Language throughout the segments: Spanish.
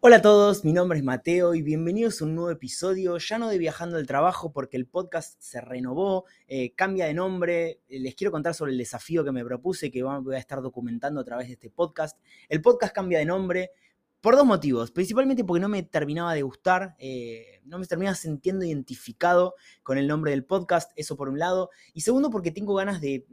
Hola a todos, mi nombre es Mateo y bienvenidos a un nuevo episodio, ya no de Viajando al Trabajo porque el podcast se renovó, eh, cambia de nombre, eh, les quiero contar sobre el desafío que me propuse que voy a estar documentando a través de este podcast. El podcast cambia de nombre por dos motivos, principalmente porque no me terminaba de gustar, eh, no me terminaba sintiendo identificado con el nombre del podcast, eso por un lado, y segundo porque tengo ganas de,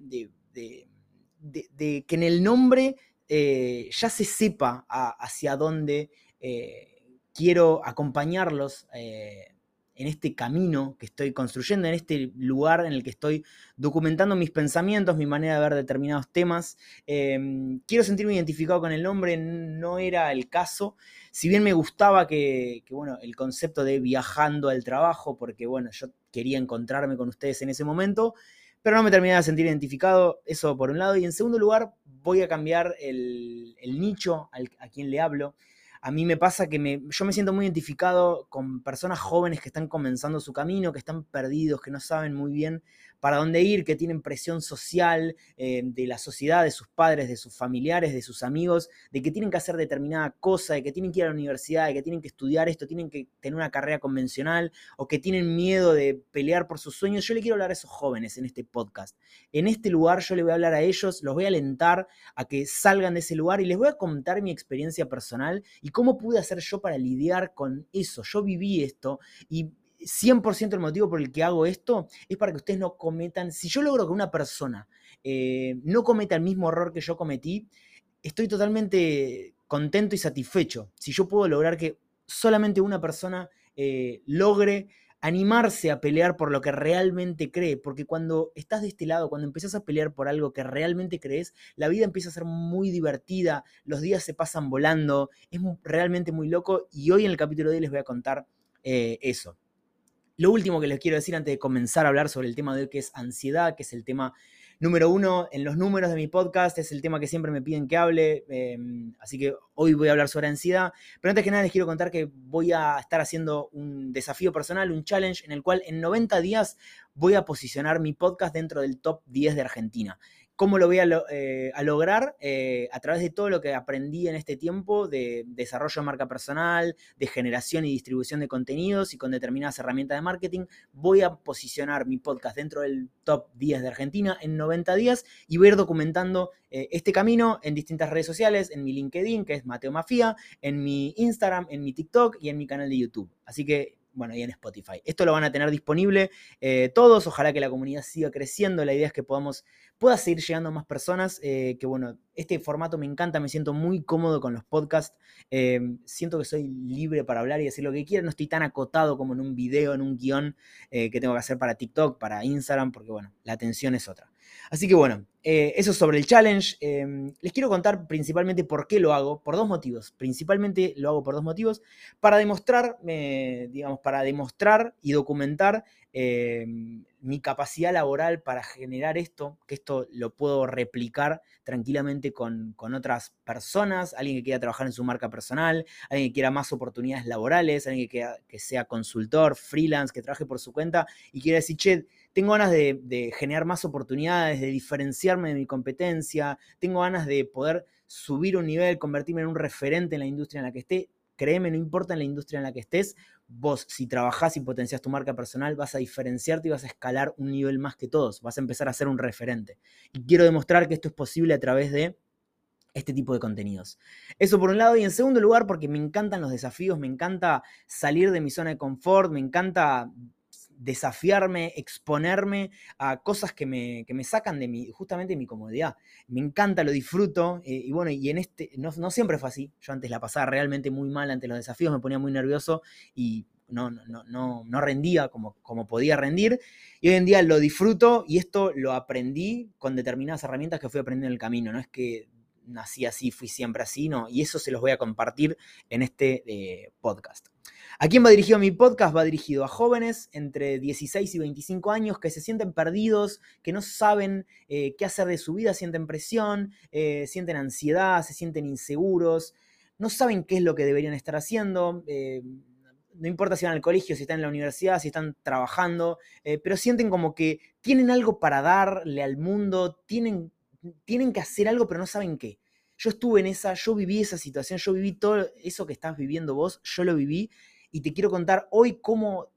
que en el nombre ya se sepa hacia dónde eh, quiero acompañarlos eh, en este camino que estoy construyendo, en este lugar en el que estoy documentando mis pensamientos, mi manera de ver determinados temas. Em, quiero sentirme identificado con el nombre, no era el caso. Si bien me gustaba que, bueno, el concepto de viajando al trabajo, porque bueno, yo quería encontrarme con ustedes en ese momento, pero no me terminaba de sentir identificado, eso por un lado. Y en segundo lugar, voy a cambiar el, nicho a quien le hablo a mí me pasa que me, yo me siento muy identificado con personas jóvenes que están comenzando su camino, que están perdidos, que no saben muy bien para dónde ir, que tienen presión social eh, de la sociedad, de sus padres, de sus familiares, de sus amigos, de que tienen que hacer determinada cosa, de que tienen que ir a la universidad, de que tienen que estudiar esto, tienen que tener una carrera convencional o que tienen miedo de pelear por sus sueños. Yo le quiero hablar a esos jóvenes en este podcast. En este lugar yo le voy a hablar a ellos, los voy a alentar a que salgan de ese lugar y les voy a contar mi experiencia personal y cómo pude hacer yo para lidiar con eso. Yo viví esto y 100% el motivo por el que hago esto es para que ustedes no cometan, si yo logro que una persona eh, no cometa el mismo error que yo cometí, estoy totalmente contento y satisfecho. Si yo puedo lograr que solamente una persona eh, logre animarse a pelear por lo que realmente cree, porque cuando estás de este lado, cuando empiezas a pelear por algo que realmente crees, la vida empieza a ser muy divertida, los días se pasan volando, es realmente muy loco y hoy en el capítulo de hoy les voy a contar eh, eso. Lo último que les quiero decir antes de comenzar a hablar sobre el tema de hoy, que es ansiedad, que es el tema número uno en los números de mi podcast, es el tema que siempre me piden que hable, em, así que hoy voy a hablar sobre ansiedad. Pero antes que nada les quiero contar que voy a estar haciendo un desafío personal, un challenge en el cual en 90 días voy a posicionar mi podcast dentro del top 10 de Argentina. ¿Cómo lo voy a, eh, lograr? Eh, a través de todo lo que aprendí en este tiempo de desarrollo de marca personal, de generación y distribución de contenidos y con determinadas herramientas de marketing, voy a posicionar mi podcast dentro del top 10 de Argentina en 90 días y voy a ir documentando eh, este camino en distintas redes sociales, en mi LinkedIn, que es Mateo Mafia, en mi Instagram, en mi TikTok y en mi canal de YouTube. Así que bueno, y en Spotify. Esto lo van a tener disponible todos, ojalá que la comunidad siga creciendo, la idea es que podamos pueda seguir llegando a más personas. Eh, que bueno, este formato me encanta, me siento muy cómodo con los podcasts. Eh, siento que soy libre para hablar y decir lo que quiera. No estoy tan acotado como en un video, en un guion eh, que tengo que hacer para TikTok, para Instagram, porque bueno, la atención es otra. Así que bueno, eso sobre el challenge. les quiero contar principalmente por qué lo hago, por dos motivos. Principalmente lo hago por dos motivos. Para demostrar, digamos, para demostrar y documentar Em, mi capacidad laboral para generar esto, que esto lo puedo replicar tranquilamente con, otras personas, alguien que quiera trabajar en su marca personal, alguien que quiera más oportunidades laborales, alguien que, que sea consultor, freelance, que trabaje por su cuenta y quiera decir, che, tengo ganas de, generar más oportunidades, de diferenciarme de mi competencia, tengo ganas de poder subir un nivel, convertirme en un referente en la industria en la que esté, créeme, no importa en la industria en la que estés, vos si trabajás y potencias tu marca personal, vas a diferenciarte y vas a escalar un nivel más que todos, vas a empezar a ser un referente. Y quiero demostrar que esto es posible a través de este tipo de contenidos. Eso por un lado y en segundo lugar porque me encantan los desafíos, me encanta salir de mi zona de confort, me encanta desafiarme, exponerme a cosas que me, me sacan de mi, justamente mi comodidad. Me encanta, lo disfruto, eh, y bueno, y en este, no, no, siempre fue así. Yo antes la pasaba realmente muy mal ante los desafíos, me ponía muy nervioso y no, no, no, no rendía como, como podía rendir. Y hoy en día lo disfruto y esto lo aprendí con determinadas herramientas que fui aprendiendo en el camino. No es que nací así, fui siempre así, no. Y eso se los voy a compartir en este eh, podcast. ¿A quién va dirigido mi podcast? Va dirigido a jóvenes entre 16 y 25 años que se sienten perdidos, que no saben eh, qué hacer de su vida, sienten presión, eh, sienten ansiedad, se sienten inseguros, no saben qué es lo que deberían estar haciendo. Eh, no importa si van al colegio, si están en la universidad, si están trabajando, pero sienten como que tienen algo para darle al mundo, tienen, tienen que hacer algo, pero no saben qué. yo estuve en esa, yo viví esa situación, yo viví todo eso que estás viviendo vos, yo lo viví y te quiero contar hoy cómo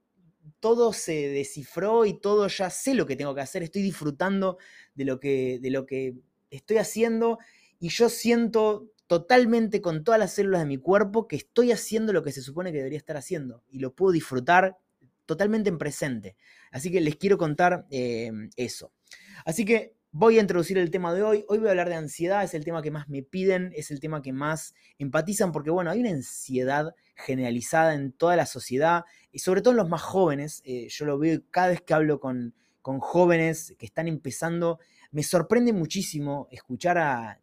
todo se descifró y todo ya sé lo que tengo que hacer, estoy disfrutando de lo que, de lo que estoy haciendo y yo siento totalmente con todas las células de mi cuerpo que estoy haciendo lo que se supone que debería estar haciendo y lo puedo disfrutar totalmente en presente. Así que les quiero contar eh, eso. Así que voy a introducir el tema de hoy. Hoy voy a hablar de ansiedad, es el tema que más me piden, es el tema que más empatizan, porque bueno, hay una ansiedad generalizada en toda la sociedad, y sobre todo en los más jóvenes. Eh, yo lo veo cada vez que hablo con, con jóvenes que están empezando, me sorprende muchísimo escuchar a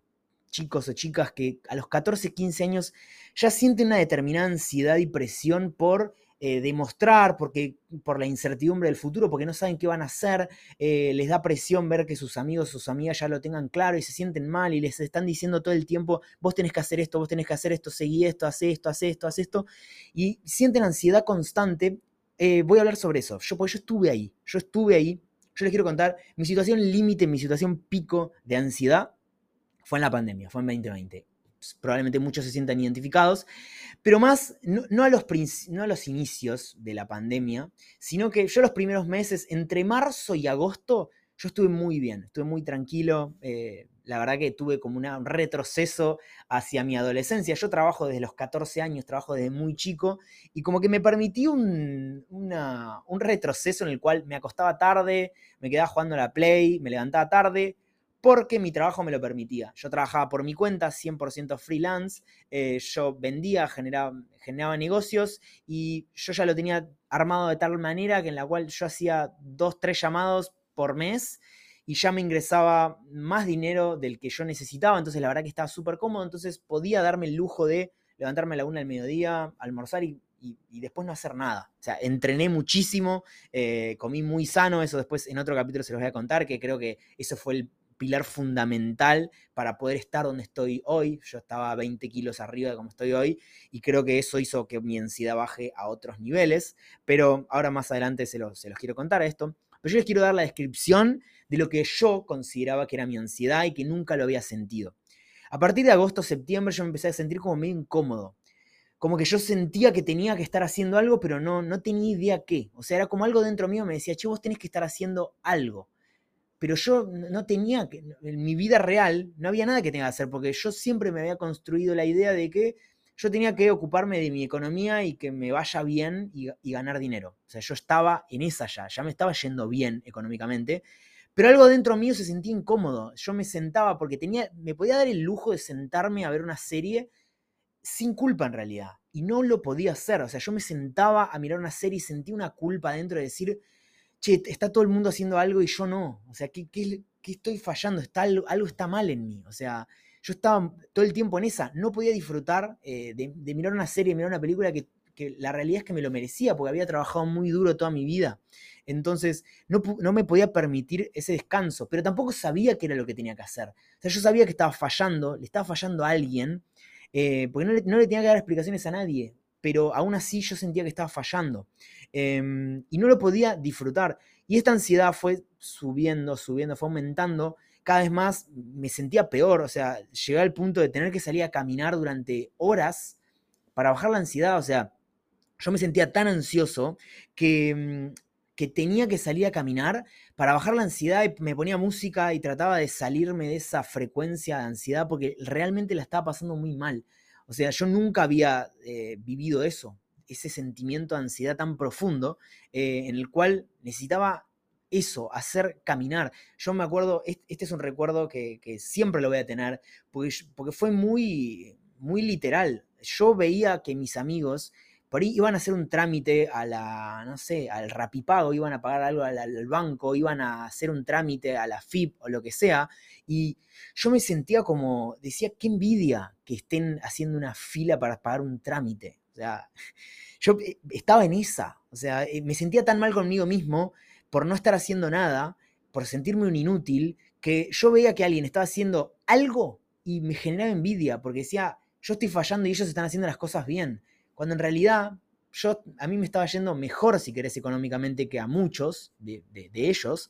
chicos o chicas que a los 14, 15 años ya sienten una determinada ansiedad y presión por eh, demostrar, porque, por la incertidumbre del futuro, porque no saben qué van a hacer, eh, les da presión ver que sus amigos, sus amigas ya lo tengan claro y se sienten mal y les están diciendo todo el tiempo, vos tenés que hacer esto, vos tenés que hacer esto, seguí esto, haz esto, haz esto, haz esto, y sienten ansiedad constante. Eh, voy a hablar sobre eso, yo, porque yo estuve ahí, yo estuve ahí, yo les quiero contar mi situación límite, mi situación pico de ansiedad fue en la pandemia, fue en 2020 probablemente muchos se sientan identificados, pero más no, a los, no, a los, inicios de la pandemia, sino que yo los primeros meses, entre marzo y agosto, yo estuve muy bien, estuve muy tranquilo, eh, la verdad que tuve como un retroceso hacia mi adolescencia. Yo trabajo desde los 14 años, trabajo desde muy chico, y como que me permití un, un retroceso en el cual me acostaba tarde, me quedaba jugando a la Play, me levantaba tarde, porque mi trabajo me lo permitía. Yo trabajaba por mi cuenta, 100% freelance, eh, yo vendía, generaba, generaba negocios y yo ya lo tenía armado de tal manera que en la cual yo hacía dos, tres llamados por mes y ya me ingresaba más dinero del que yo necesitaba, entonces la verdad que estaba súper cómodo, entonces podía darme el lujo de levantarme a la una del mediodía, almorzar y, después no hacer nada. O sea, entrené muchísimo, eh, comí muy sano, eso después en otro capítulo se los voy a contar, que creo que eso fue el pilar fundamental para poder estar donde estoy hoy. Yo estaba 20 kilos arriba de como estoy hoy y creo que eso hizo que mi ansiedad baje a otros niveles, pero ahora más adelante se los, quiero contar esto. Pero yo les quiero dar la descripción de lo que yo consideraba que era mi ansiedad y que nunca lo había sentido. A partir de agosto, septiembre yo me empecé a sentir como medio incómodo. Como que yo sentía que tenía que estar haciendo algo, pero no, no tenía idea qué. O sea, era como algo dentro mío me decía, che, vos tenés que estar haciendo algo pero yo no tenía, que, en mi vida real, no había nada que tenga que hacer, porque yo siempre me había construido la idea de que yo tenía que ocuparme de mi economía y que me vaya bien y, ganar dinero. O sea, yo estaba en esa ya, ya me estaba yendo bien económicamente, pero algo dentro mío se sentía incómodo. Yo me sentaba porque tenía, me podía dar el lujo de sentarme a ver una serie sin culpa en realidad, y no lo podía hacer. O sea, yo me sentaba a mirar una serie y sentía una culpa dentro de decir, che, está todo el mundo haciendo algo y yo no. O sea, ¿qué, estoy fallando? Está, algo, está mal en mí. O sea, yo estaba todo el tiempo en esa. No podía disfrutar eh, de, mirar una serie, mirar una película que, la realidad es que me lo merecía porque había trabajado muy duro toda mi vida. Entonces, no, me podía permitir ese descanso, pero tampoco sabía qué era lo que tenía que hacer. O sea, yo sabía que estaba fallando, le estaba fallando a alguien, eh, porque no le, no le tenía que dar explicaciones a nadie pero aún así yo sentía que estaba fallando em, y no lo podía disfrutar. Y esta ansiedad fue subiendo, subiendo, fue aumentando. Cada vez más me sentía peor, o sea, llegué al punto de tener que salir a caminar durante horas para bajar la ansiedad, o sea, yo me sentía tan ansioso que, mm, que tenía que salir a caminar para bajar la ansiedad y me ponía música y trataba de salirme de esa frecuencia de ansiedad porque realmente la estaba pasando muy mal. O sea, yo nunca había eh, vivido eso, ese sentimiento de ansiedad tan profundo, eh, en el cual necesitaba eso, hacer caminar. Yo me acuerdo, este es un recuerdo que, siempre lo voy a tener, porque, porque fue muy, muy literal. Yo veía que mis amigos por ahí iban a hacer un trámite a la, no sé, al rapipago, iban a pagar algo al, banco, iban a hacer un trámite a la FIP o lo que sea, y yo me sentía como, decía, qué envidia que estén haciendo una fila para pagar un trámite. O sea, yo eh, estaba en esa, o sea, eh, me sentía tan mal conmigo mismo por no estar haciendo nada, por sentirme un inútil, que yo veía que alguien estaba haciendo algo y me generaba envidia, porque decía, yo estoy fallando y ellos están haciendo las cosas bien cuando en realidad yo, a mí me estaba yendo mejor, si querés, económicamente que a muchos de, ellos,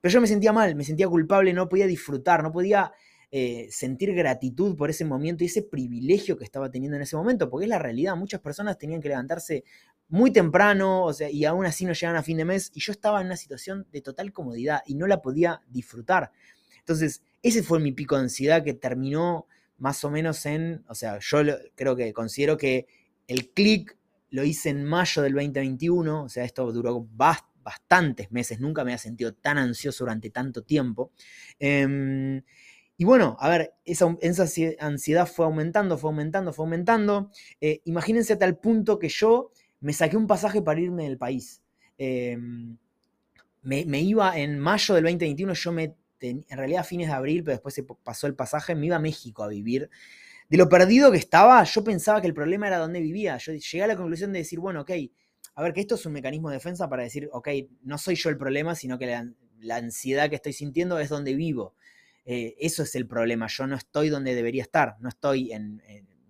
pero yo me sentía mal, me sentía culpable, no podía disfrutar, no podía eh, sentir gratitud por ese momento y ese privilegio que estaba teniendo en ese momento, porque es la realidad, muchas personas tenían que levantarse muy temprano, o sea, y aún así no llegaban a fin de mes, y yo estaba en una situación de total comodidad y no la podía disfrutar. Entonces, ese fue mi pico de ansiedad que terminó más o menos en, o sea, yo creo que considero que el clic lo hice en mayo del 2021, o sea, esto duró bastantes meses, nunca me había sentido tan ansioso durante tanto tiempo. Em, y bueno, a ver, esa, ansiedad fue aumentando, fue aumentando, fue aumentando. Eh, imagínense a tal punto que yo me saqué un pasaje para irme del país. Em, me, iba en mayo del 2021, yo me, en realidad a fines de abril, pero después se pasó el pasaje, me iba a México a vivir. De lo perdido que estaba, yo pensaba que el problema era dónde vivía. Yo llegué a la conclusión de decir, bueno, ok, a ver, que esto es un mecanismo de defensa para decir, ok, no soy yo el problema, sino que la, ansiedad que estoy sintiendo es donde vivo. Eh, eso es el problema. Yo no estoy donde debería estar, no estoy en,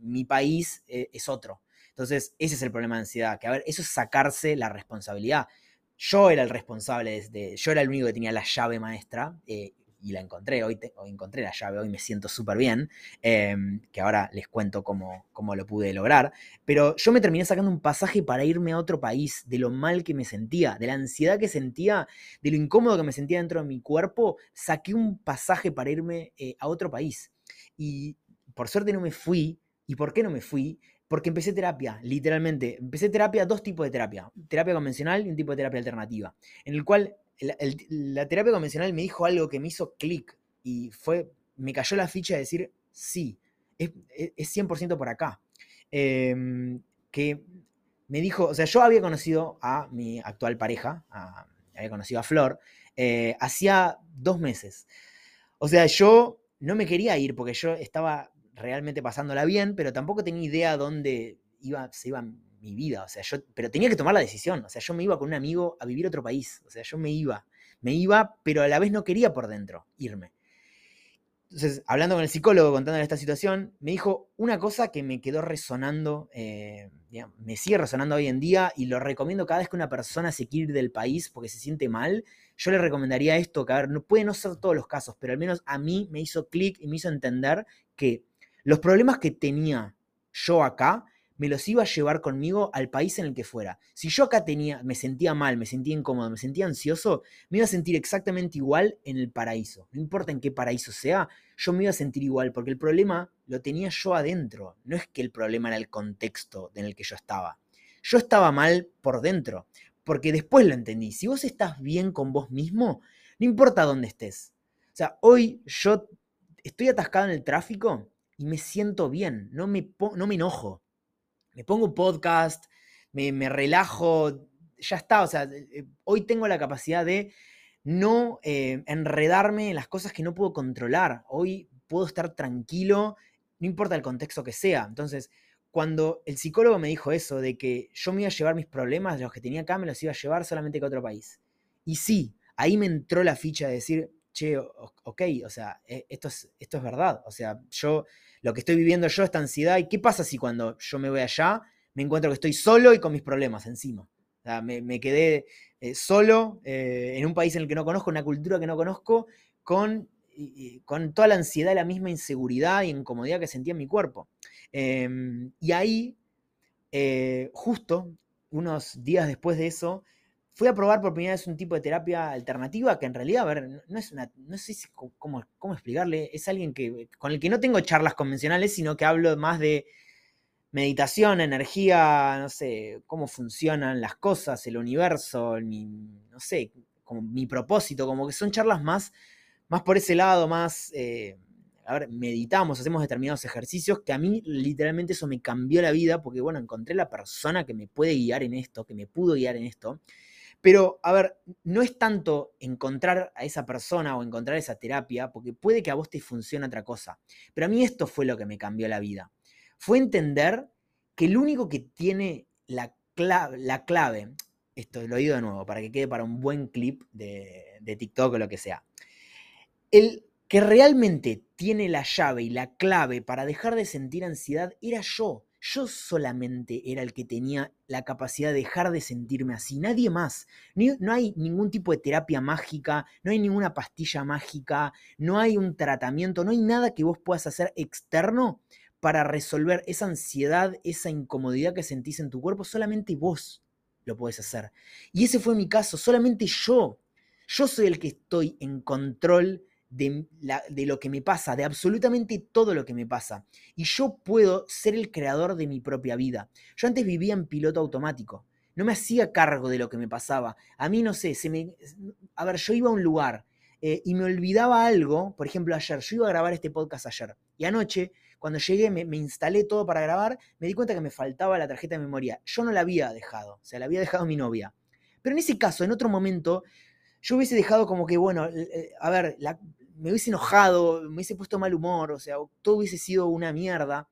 mi país, eh, es otro. Entonces, ese es el problema de ansiedad, que a ver, eso es sacarse la responsabilidad. Yo era el responsable, de, yo era el único que tenía la llave maestra eh, y la encontré, hoy, encontré la llave, hoy me siento súper bien, em, que ahora les cuento cómo, cómo, lo pude lograr, pero yo me terminé sacando un pasaje para irme a otro país, de lo mal que me sentía, de la ansiedad que sentía, de lo incómodo que me sentía dentro de mi cuerpo, saqué un pasaje para irme eh, a otro país. Y por suerte no me fui, ¿y por qué no me fui? Porque empecé terapia, literalmente. Empecé terapia, dos tipos de terapia. Terapia convencional y un tipo de terapia alternativa. En el cual la terapia convencional me dijo algo que me hizo clic y fue, me cayó la ficha de decir, sí, es, 100% por acá. Em, que me dijo, o sea, yo había conocido a mi actual pareja, había conocido a Flor, eh, hacía dos meses. O sea, yo no me quería ir porque yo estaba realmente pasándola bien, pero tampoco tenía idea dónde iba, se iba mi vida, o sea, yo, pero tenía que tomar la decisión, o sea, yo me iba con un amigo a vivir a otro país, o sea, yo me iba, me iba, pero a la vez no quería por dentro irme. Entonces, hablando con el psicólogo, contándole esta situación, me dijo una cosa que me quedó resonando, eh, me sigue resonando hoy en día y lo recomiendo cada vez que una persona se quiere ir del país porque se siente mal, yo le recomendaría esto, que ver, no, puede no ser todos los casos, pero al menos a mí me hizo clic y me hizo entender que los problemas que tenía yo acá me los iba a llevar conmigo al país en el que fuera. Si yo acá tenía, me sentía mal, me sentía incómodo, me sentía ansioso, me iba a sentir exactamente igual en el paraíso. No importa en qué paraíso sea, yo me iba a sentir igual, porque el problema lo tenía yo adentro. No es que el problema era el contexto en el que yo estaba. Yo estaba mal por dentro, porque después lo entendí. Si vos estás bien con vos mismo, no importa dónde estés. O sea, hoy yo estoy atascado en el tráfico y me siento bien, no me, no me enojo me pongo podcast, me, relajo, ya está, o sea, eh, hoy tengo la capacidad de no eh, enredarme en las cosas que no puedo controlar. Hoy puedo estar tranquilo, no importa el contexto que sea. Entonces, cuando el psicólogo me dijo eso, de que yo me iba a llevar mis problemas, los que tenía acá, me los iba a llevar solamente a otro país. Y sí, ahí me entró la ficha de decir, che, ok, o sea, esto es, esto es verdad. O sea, yo lo que estoy viviendo yo, esta ansiedad, ¿y qué pasa si cuando yo me voy allá me encuentro que estoy solo y con mis problemas encima? me, quedé eh, solo eh, en un país en el que no conozco, una cultura que no conozco, con, con toda la ansiedad, la misma inseguridad y incomodidad que sentía en mi cuerpo. Em, y ahí, eh, justo unos días después de eso, fui a probar por primera vez un tipo de terapia alternativa que en realidad, a ver, no es una, no sé cómo, cómo explicarle, es alguien que, con el que no tengo charlas convencionales, sino que hablo más de meditación, energía, no sé, cómo funcionan las cosas, el universo, no sé, como mi propósito, como que son charlas más, más por ese lado, más, eh, a ver, meditamos, hacemos determinados ejercicios, que a mí literalmente eso me cambió la vida, porque bueno, encontré la persona que me puede guiar en esto, que me pudo guiar en esto, pero, a ver, no es tanto encontrar a esa persona o encontrar esa terapia, porque puede que a vos te funcione otra cosa. Pero a mí esto fue lo que me cambió la vida. Fue entender que el único que tiene la clave, la clave esto lo digo de nuevo, para que quede para un buen clip de, de TikTok o lo que sea. El que realmente tiene la llave y la clave para dejar de sentir ansiedad era yo. Yo solamente era el que tenía la capacidad de dejar de sentirme así, nadie más. no hay ningún tipo de terapia mágica, no hay ninguna pastilla mágica, no hay un tratamiento, no hay nada que vos puedas hacer externo para resolver esa ansiedad, esa incomodidad que sentís en tu cuerpo, solamente vos lo podés hacer. Y ese fue mi caso, solamente yo. Yo soy el que estoy en control de, lo que me pasa, de absolutamente todo lo que me pasa. Y yo puedo ser el creador de mi propia vida. Yo antes vivía en piloto automático. No me hacía cargo de lo que me pasaba. A mí no sé, se me... A ver, yo iba a un lugar eh, y me olvidaba algo. Por ejemplo, ayer, yo iba a grabar este podcast ayer. Y anoche, cuando llegué, me, me instalé todo para grabar, me di cuenta que me faltaba la tarjeta de memoria. Yo no la había dejado, o sea, la había dejado mi novia. Pero en ese caso, en otro momento, yo hubiese dejado como que, bueno, a ver, la, me hubiese enojado, me hubiese puesto mal humor, o sea, todo hubiese sido una mierda.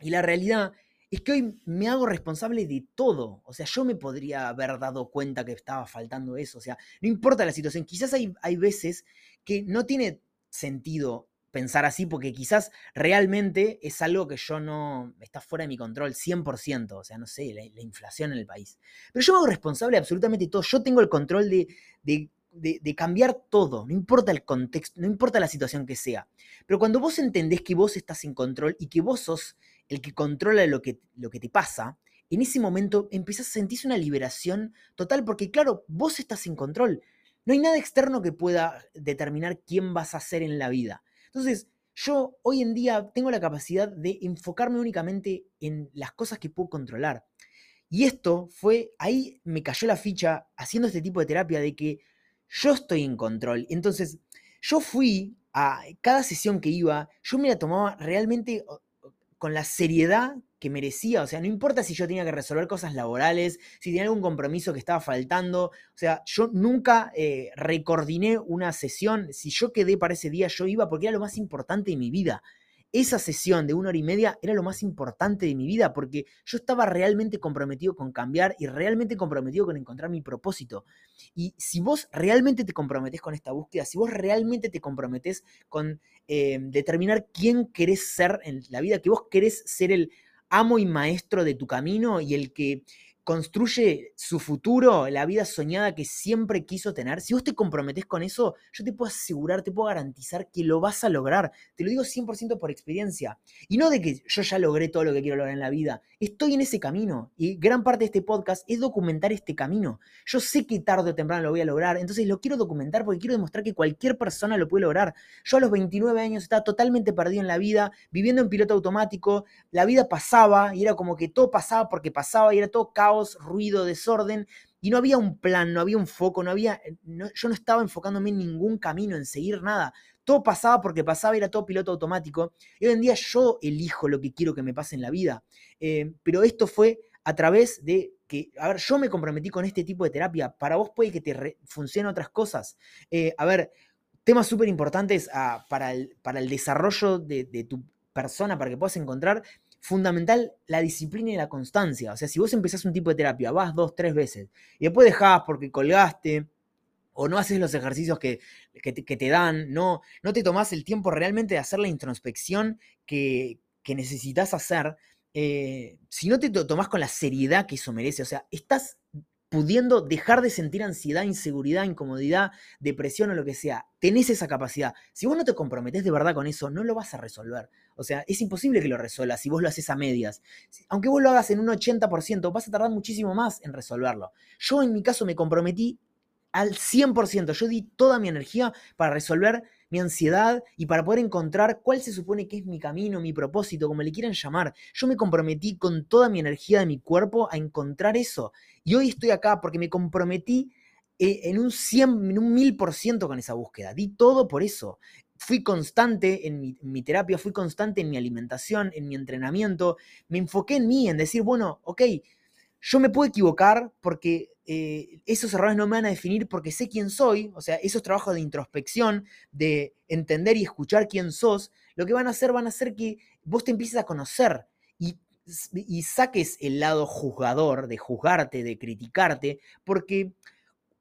Y la realidad es que hoy me hago responsable de todo. O sea, yo me podría haber dado cuenta que estaba faltando eso. O sea, no importa la situación. Quizás hay, hay veces que no tiene sentido pensar así porque quizás realmente es algo que yo no, está fuera de mi control 100%, o sea, no sé, la, inflación en el país. Pero yo me hago responsable de absolutamente todo, yo tengo el control de, de de, cambiar todo, no importa el contexto, no importa la situación que sea. Pero cuando vos entendés que vos estás en control y que vos sos el que controla lo que, lo que te pasa, en ese momento empiezas a sentir una liberación total, porque claro, vos estás en control. No hay nada externo que pueda determinar quién vas a ser en la vida. Entonces, yo hoy en día tengo la capacidad de enfocarme únicamente en las cosas que puedo controlar. Y esto fue, ahí me cayó la ficha haciendo este tipo de terapia de que yo estoy en control. Entonces, yo fui a cada sesión que iba, yo me la tomaba realmente con la seriedad que merecía. O sea, no importa si yo tenía que resolver cosas laborales, si tenía algún compromiso que estaba faltando. O sea, yo nunca eh, una sesión. Si yo quedé para ese día, yo iba porque era lo más importante de mi vida esa sesión de una hora y media era lo más importante de mi vida porque yo estaba realmente comprometido con cambiar y realmente comprometido con encontrar mi propósito. Y si vos realmente te comprometés con esta búsqueda, si vos realmente te comprometés con eh, determinar quién querés ser en la vida, que vos querés ser el amo y maestro de tu camino y el que construye su futuro, la vida soñada que siempre quiso tener, si vos te comprometés con eso, yo te puedo asegurar, te puedo garantizar que lo vas a lograr. Te lo digo 100% por experiencia. Y no de que yo ya logré todo lo que quiero lograr en la vida. Estoy en ese camino. Y gran parte de este podcast es documentar este camino. Yo sé que tarde o temprano lo voy a lograr. Entonces lo quiero documentar porque quiero demostrar que cualquier persona lo puede lograr. Yo a los 29 años estaba totalmente perdido en la vida, viviendo en piloto automático. La vida pasaba y era como que todo pasaba porque pasaba y era todo caos ruido, desorden, y no había un plan, no había un foco, no había, eh, yo no estaba enfocándome en ningún camino, en seguir nada. Todo pasaba porque pasaba, era todo piloto automático. Y hoy en día yo elijo lo que quiero que me pase en la vida. Eh, pero esto fue a través de que, a ver, yo me comprometí con este tipo de terapia. Para vos puede que te funcionen otras cosas. Eh, a ver, temas súper importantes ah, para, el, para el desarrollo de, de tu persona, para que puedas encontrar fundamental la disciplina y la constancia. O sea, si vos empezás un tipo de terapia, vas dos, tres veces, y después dejás porque colgaste, o no haces los ejercicios que, te, dan, no, no te tomás el tiempo realmente de hacer la introspección que, necesitas hacer, eh, si no te tomás con la seriedad que eso merece, o sea, estás pudiendo dejar de sentir ansiedad, inseguridad, incomodidad, depresión o lo que sea. Tenés esa capacidad. Si vos no te comprometés de verdad con eso, no lo vas a resolver. O sea, es imposible que lo resuelvas si vos lo haces a medias. Aunque vos lo hagas en un 80%, vas a tardar muchísimo más en resolverlo. Yo en mi caso me comprometí al 100%. Yo di toda mi energía para resolver mi ansiedad y para poder encontrar cuál se supone que es mi camino, mi propósito, como le quieran llamar. Yo me comprometí con toda mi energía de mi cuerpo a encontrar eso. Y hoy estoy acá porque me comprometí eh, en un 100, en un 1000% con esa búsqueda. Di todo por eso. Fui constante en mi, en mi, terapia, fui constante en mi alimentación, en mi entrenamiento. Me enfoqué en mí, en decir, bueno, ok, yo me puedo equivocar porque eh, esos errores no me van a definir porque sé quién soy, o sea, esos trabajos de introspección, de entender y escuchar quién sos, lo que van a hacer van a hacer que vos te empieces a conocer y, saques el lado juzgador, de juzgarte, de criticarte, porque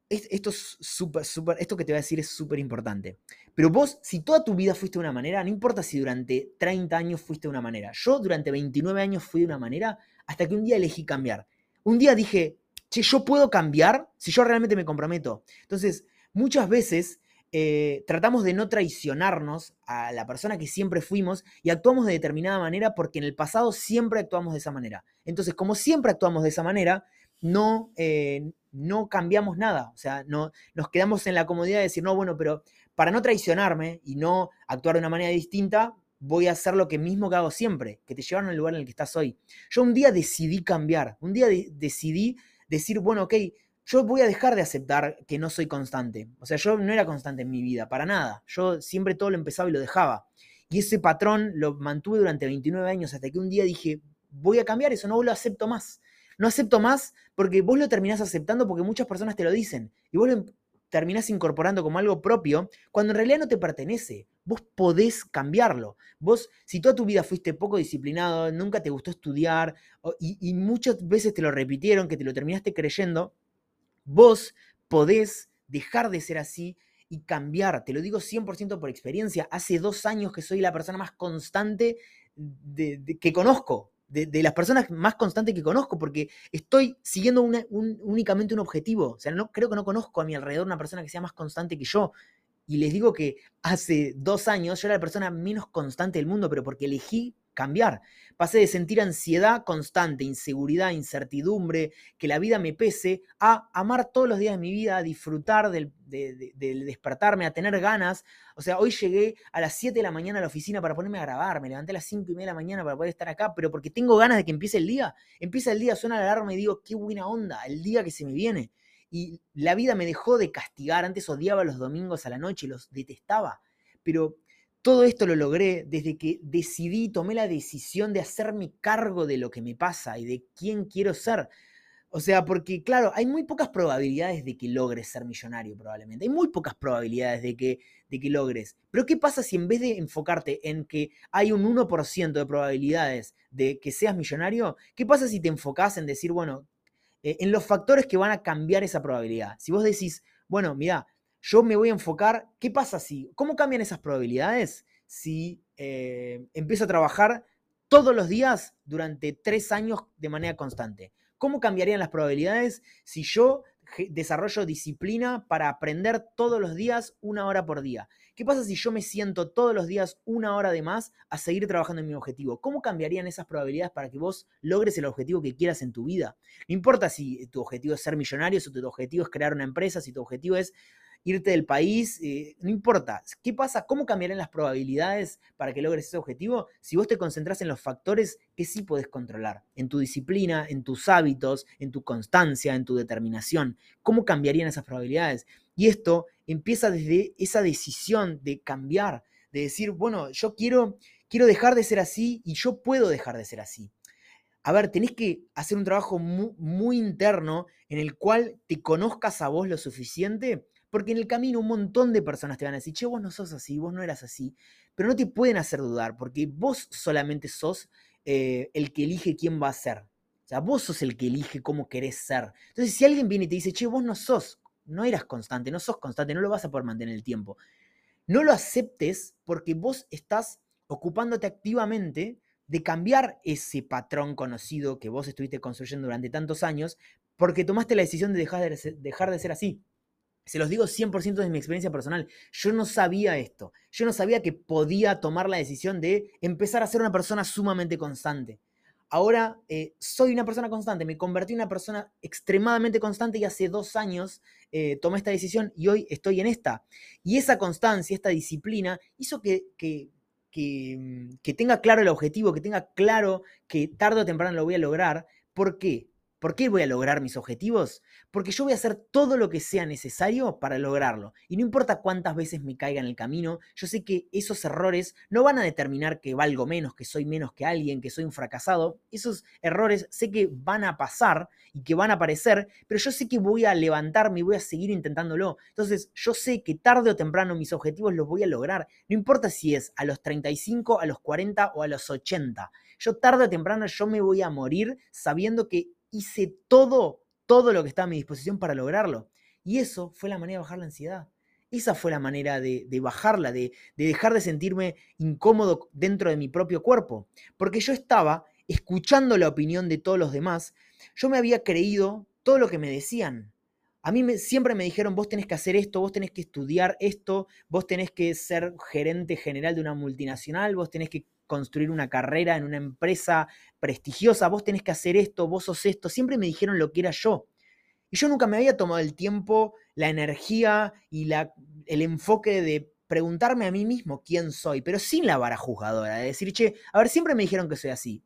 esto es súper, súper, esto que te voy a decir es súper importante. Pero vos, si toda tu vida fuiste de una manera, no importa si durante 30 años fuiste de una manera. Yo durante 29 años fui de una manera hasta que un día elegí cambiar. Un día dije, che, yo puedo cambiar si yo realmente me comprometo. Entonces, muchas veces eh, tratamos de no traicionarnos a la persona que siempre fuimos y actuamos de determinada manera porque en el pasado siempre actuamos de esa manera. Entonces, como siempre actuamos de esa manera, no, eh, no cambiamos nada. O sea, no, nos quedamos en la comodidad de decir, no, bueno, pero para no traicionarme y no actuar de una manera distinta, voy a hacer lo que mismo que hago siempre, que te llevaron al lugar en el que estás hoy. Yo un día decidí cambiar, un día decidí decir, bueno, ok, yo voy a dejar de aceptar que no soy constante. O sea, yo no era constante en mi vida, para nada. Yo siempre todo lo empezaba y lo dejaba. Y ese patrón lo mantuve durante 29 años hasta que un día dije, voy a cambiar eso, no lo acepto más. No acepto más porque vos lo terminás aceptando porque muchas personas te lo dicen. Y vos lo terminás incorporando como algo propio cuando en realidad no te pertenece. Vos podés cambiarlo. Vos, si toda tu vida fuiste poco disciplinado, nunca te gustó estudiar y, muchas veces te lo repitieron, que te lo terminaste creyendo, Vos podés dejar de ser así y cambiar. Te lo digo 100% por experiencia. Hace dos años que soy la persona más constante que conozco, de, las personas más constantes que conozco, porque estoy siguiendo únicamente un objetivo. O sea, no, creo que no conozco a mi alrededor una persona que sea más constante que yo. Y les digo que hace dos años yo era la persona menos constante del mundo, pero porque elegí cambiar. Pasé de sentir ansiedad constante, inseguridad, incertidumbre, que la vida me pese, a amar todos los días de mi vida, a disfrutar del, despertarme, a tener ganas. O sea, hoy llegué a las 7 de la mañana a la oficina para ponerme a grabar, me levanté a las 5 y media de la mañana para poder estar acá, pero porque tengo ganas de que empiece el día. Empieza el día, suena la alarma y digo, qué buena onda, el día que se me viene. Y la vida me dejó de castigar, antes odiaba los domingos a la noche, los detestaba, pero todo esto lo logré desde que decidí, tomé la decisión de hacerme cargo de lo que me pasa y de quién quiero ser. O sea, porque claro, hay muy pocas probabilidades de que logres ser millonario probablemente. Hay muy pocas probabilidades de que, de que logres. Pero ¿qué pasa si en vez de enfocarte en que hay un 1% de probabilidades de que seas millonario, qué pasa si te enfocas en decir, bueno, eh, en los factores que van a cambiar esa probabilidad? Si vos decís, bueno, mira, yo me voy a enfocar, ¿qué pasa si, cómo cambian esas probabilidades si eh, empiezo a trabajar todos los días durante tres años de manera constante? ¿Cómo cambiarían las probabilidades si yo desarrollo disciplina para aprender todos los días una hora por día? ¿Qué pasa si yo me siento todos los días una hora de más a seguir trabajando en mi objetivo? ¿Cómo cambiarían esas probabilidades para que vos logres el objetivo que quieras en tu vida? No importa si tu objetivo es ser millonario, si tu objetivo es crear una empresa, si tu objetivo es irte del país, eh, no importa. ¿Qué pasa? ¿Cómo cambiarán las probabilidades para que logres ese objetivo si vos te concentras en los factores que sí puedes controlar? En tu disciplina, en tus hábitos, en tu constancia, en tu determinación. ¿Cómo cambiarían esas probabilidades? Y esto empieza desde esa decisión de cambiar, de decir, bueno, yo quiero, quiero dejar de ser así y yo puedo dejar de ser así. A ver, tenés que hacer un trabajo muy, muy interno en el cual te conozcas a vos lo suficiente porque en el camino un montón de personas te van a decir, che, vos no sos así, vos no eras así, pero no te pueden hacer dudar, porque vos solamente sos eh, el que elige quién va a ser. O sea, vos sos el que elige cómo querés ser. Entonces, si alguien viene y te dice, che, vos no sos, no eras constante, no sos constante, no lo vas a poder mantener el tiempo. No lo aceptes porque vos estás ocupándote activamente de cambiar ese patrón conocido que vos estuviste construyendo durante tantos años, porque tomaste la decisión de dejar de, dejar de ser así. Se los digo 100% de mi experiencia personal. Yo no sabía esto. Yo no sabía que podía tomar la decisión de empezar a ser una persona sumamente constante. Ahora eh, soy una persona constante, me convertí en una persona extremadamente constante y hace dos años eh, tomé esta decisión y hoy estoy en esta. Y esa constancia, esta disciplina, hizo que, que, que, que tenga claro el objetivo, que tenga claro que tarde o temprano lo voy a lograr. ¿Por qué? ¿Por qué voy a lograr mis objetivos? Porque yo voy a hacer todo lo que sea necesario para lograrlo. Y no importa cuántas veces me caiga en el camino, yo sé que esos errores no van a determinar que valgo menos, que soy menos que alguien, que soy un fracasado. Esos errores sé que van a pasar y que van a aparecer, pero yo sé que voy a levantarme y voy a seguir intentándolo. Entonces, yo sé que tarde o temprano mis objetivos los voy a lograr. No importa si es a los 35, a los 40 o a los 80. Yo tarde o temprano yo me voy a morir sabiendo que hice todo, todo lo que está a mi disposición para lograrlo. Y eso fue la manera de bajar la ansiedad. Esa fue la manera de, bajarla, de, de dejar de sentirme incómodo dentro de mi propio cuerpo. Porque yo estaba escuchando la opinión de todos los demás, yo me había creído todo lo que me decían. A mí siempre me dijeron, vos tenés que hacer esto, vos tenés que estudiar esto, vos tenés que ser gerente general de una multinacional, vos tenés que construir una carrera en una empresa prestigiosa, vos tenés que hacer esto, vos sos esto. Siempre me dijeron lo que era yo. Y yo nunca me había tomado el tiempo, la energía y el enfoque de preguntarme a mí mismo quién soy, pero sin la vara juzgadora, de decir, che, a ver, siempre me dijeron que soy así.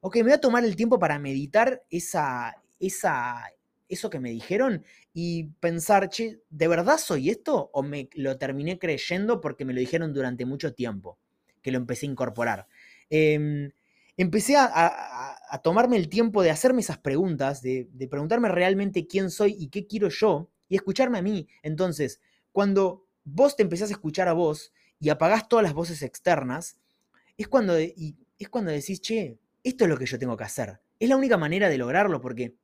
Ok, me voy a tomar el tiempo para meditar esa, esa, eso que me dijeron y pensar, che, ¿de verdad soy esto? ¿O me lo terminé creyendo porque me lo dijeron durante mucho tiempo? Que lo empecé a incorporar. Em, empecé a, tomarme el tiempo de hacerme esas preguntas, de, de preguntarme realmente quién soy y qué quiero yo, y escucharme a mí. Entonces, cuando vos te empezás a escuchar a vos y apagás todas las voces externas, es cuando, es cuando decís, che, esto es lo que yo tengo que hacer. Es la única manera de lograrlo porque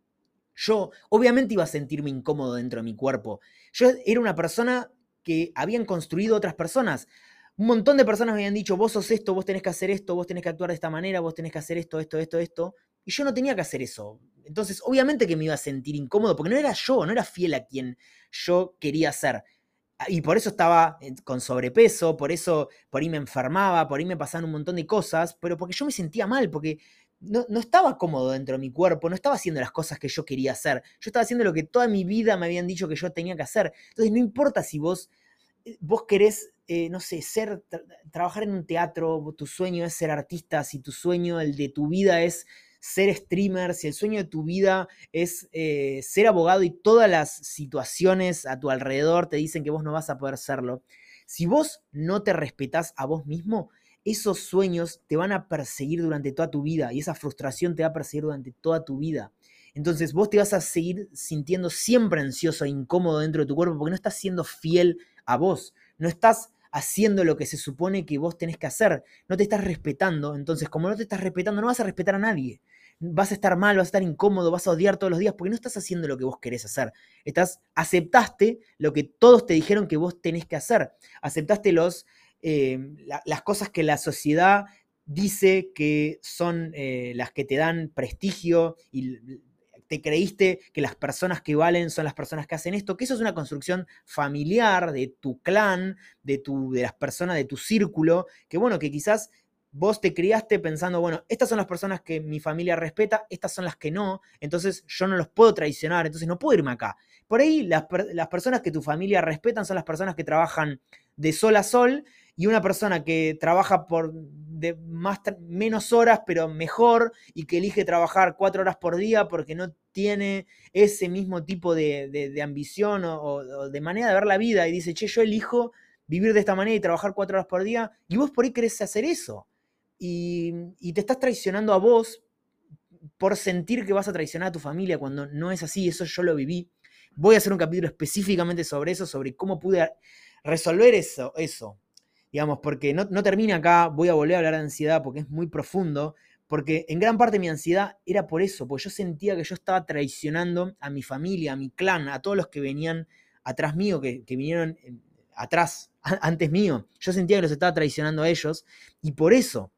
yo obviamente iba a sentirme incómodo dentro de mi cuerpo. Yo era una persona que habían construido otras personas. Un montón de personas me habían dicho, vos sos esto, vos tenés que hacer esto, vos tenés que actuar de esta manera, vos tenés que hacer esto, esto, esto, esto. Y yo no tenía que hacer eso. Entonces, obviamente que me iba a sentir incómodo, porque no era yo, no era fiel a quien yo quería ser. Y por eso estaba con sobrepeso, por eso por ahí me enfermaba, por ahí me pasaban un montón de cosas, pero porque yo me sentía mal, porque no, estaba cómodo dentro de mi cuerpo, no estaba haciendo las cosas que yo quería hacer. Yo estaba haciendo lo que toda mi vida me habían dicho que yo tenía que hacer. Entonces, no importa si vos, eh, vos querés, eh, no sé, ser, trabajar en un teatro, tu sueño es ser artista, si tu sueño, el de tu vida es ser streamer, si el sueño de tu vida es eh, ser abogado y todas las situaciones a tu alrededor te dicen que vos no vas a poder serlo, si vos no te respetás a vos mismo, esos sueños te van a perseguir durante toda tu vida y esa frustración te va a perseguir durante toda tu vida. Entonces vos te vas a seguir sintiendo siempre ansioso e incómodo dentro de tu cuerpo porque no estás siendo fiel a vos, no estás haciendo lo que se supone que vos tenés que hacer, no te estás respetando, entonces como no te estás respetando no vas a respetar a nadie. Vas a estar mal, vas a estar incómodo, vas a odiar todos los días porque no estás haciendo lo que vos querés hacer. Estás aceptaste lo que todos te dijeron que vos tenés que hacer. Aceptaste los eh, las cosas que la sociedad dice que son eh, las que te dan prestigio y te creíste que las personas que valen son las personas que hacen esto, que eso es una construcción familiar de tu clan, de, tu, de las personas de tu círculo, que bueno, que quizás vos te criaste pensando, bueno, estas son las personas que mi familia respeta, estas son las que no, entonces yo no los puedo traicionar, entonces no puedo irme acá. Por ahí las, las personas que tu familia respetan son las personas que trabajan de sol a sol y una persona que trabaja por de más, menos horas, pero mejor, y que elige trabajar cuatro horas por día porque no tiene ese mismo tipo de, ambición o, de manera de ver la vida, y dice, che, yo elijo vivir de esta manera y trabajar cuatro horas por día, y vos por ahí querés hacer eso. Y, y te estás traicionando a vos por sentir que vas a traicionar a tu familia cuando no es así, eso yo lo viví. Voy a hacer un capítulo específicamente sobre eso, sobre cómo pude resolver eso, eso digamos, porque no, termina acá, voy a volver a hablar de ansiedad porque es muy profundo, porque en gran parte mi ansiedad era por eso, porque yo sentía que yo estaba traicionando a mi familia, a mi clan, a todos los que venían atrás mío, que, vinieron atrás, antes mío. Yo sentía que los estaba traicionando a ellos y por eso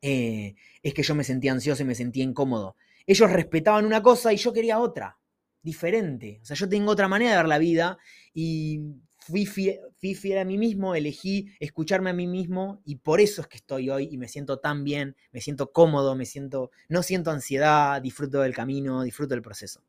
eh, es que yo me sentía ansioso y me sentía incómodo. Ellos respetaban una cosa y yo quería otra, diferente. O sea, yo tengo otra manera de ver la vida y fui fiel, a mí mismo, elegí escucharme a mí mismo y por eso es que estoy hoy y me siento tan bien, me siento cómodo, me siento, no siento ansiedad, disfruto del camino, disfruto del proceso.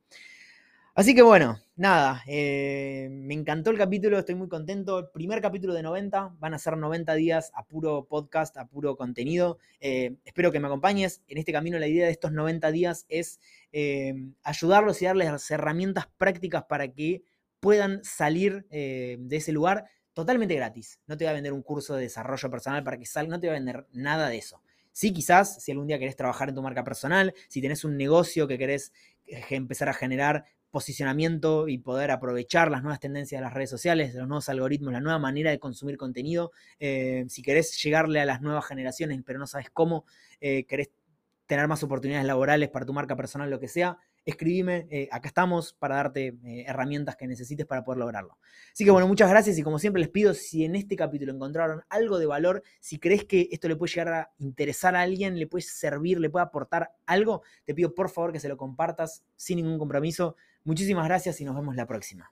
Así que bueno, nada, eh, me encantó el capítulo, estoy muy contento. El primer capítulo de 90, van a ser 90 días a puro podcast, a puro contenido. Eh, espero que me acompañes. En este camino la idea de estos 90 días es eh, ayudarlos y darles herramientas prácticas para que puedan salir eh, de ese lugar totalmente gratis. No te voy a vender un curso de desarrollo personal para que salga, no te voy a vender nada de eso. Sí, quizás, si algún día querés trabajar en tu marca personal, si tenés un negocio que querés eh, empezar a generar posicionamiento y poder aprovechar las nuevas tendencias de las redes sociales, los nuevos algoritmos, la nueva manera de consumir contenido, eh, si querés llegarle a las nuevas generaciones, pero no sabes cómo, querés tener más oportunidades laborales para tu marca personal, lo que sea, escribime, eh, acá estamos para darte eh, herramientas que necesites para poder lograrlo. Así que bueno, muchas gracias y como siempre les pido, si en este capítulo encontraron algo de valor, si crees que esto le puede llegar a interesar a alguien, le puede servir, le puede aportar algo, te pido por favor que se lo compartas sin ningún compromiso. Muchísimas gracias y nos vemos la próxima.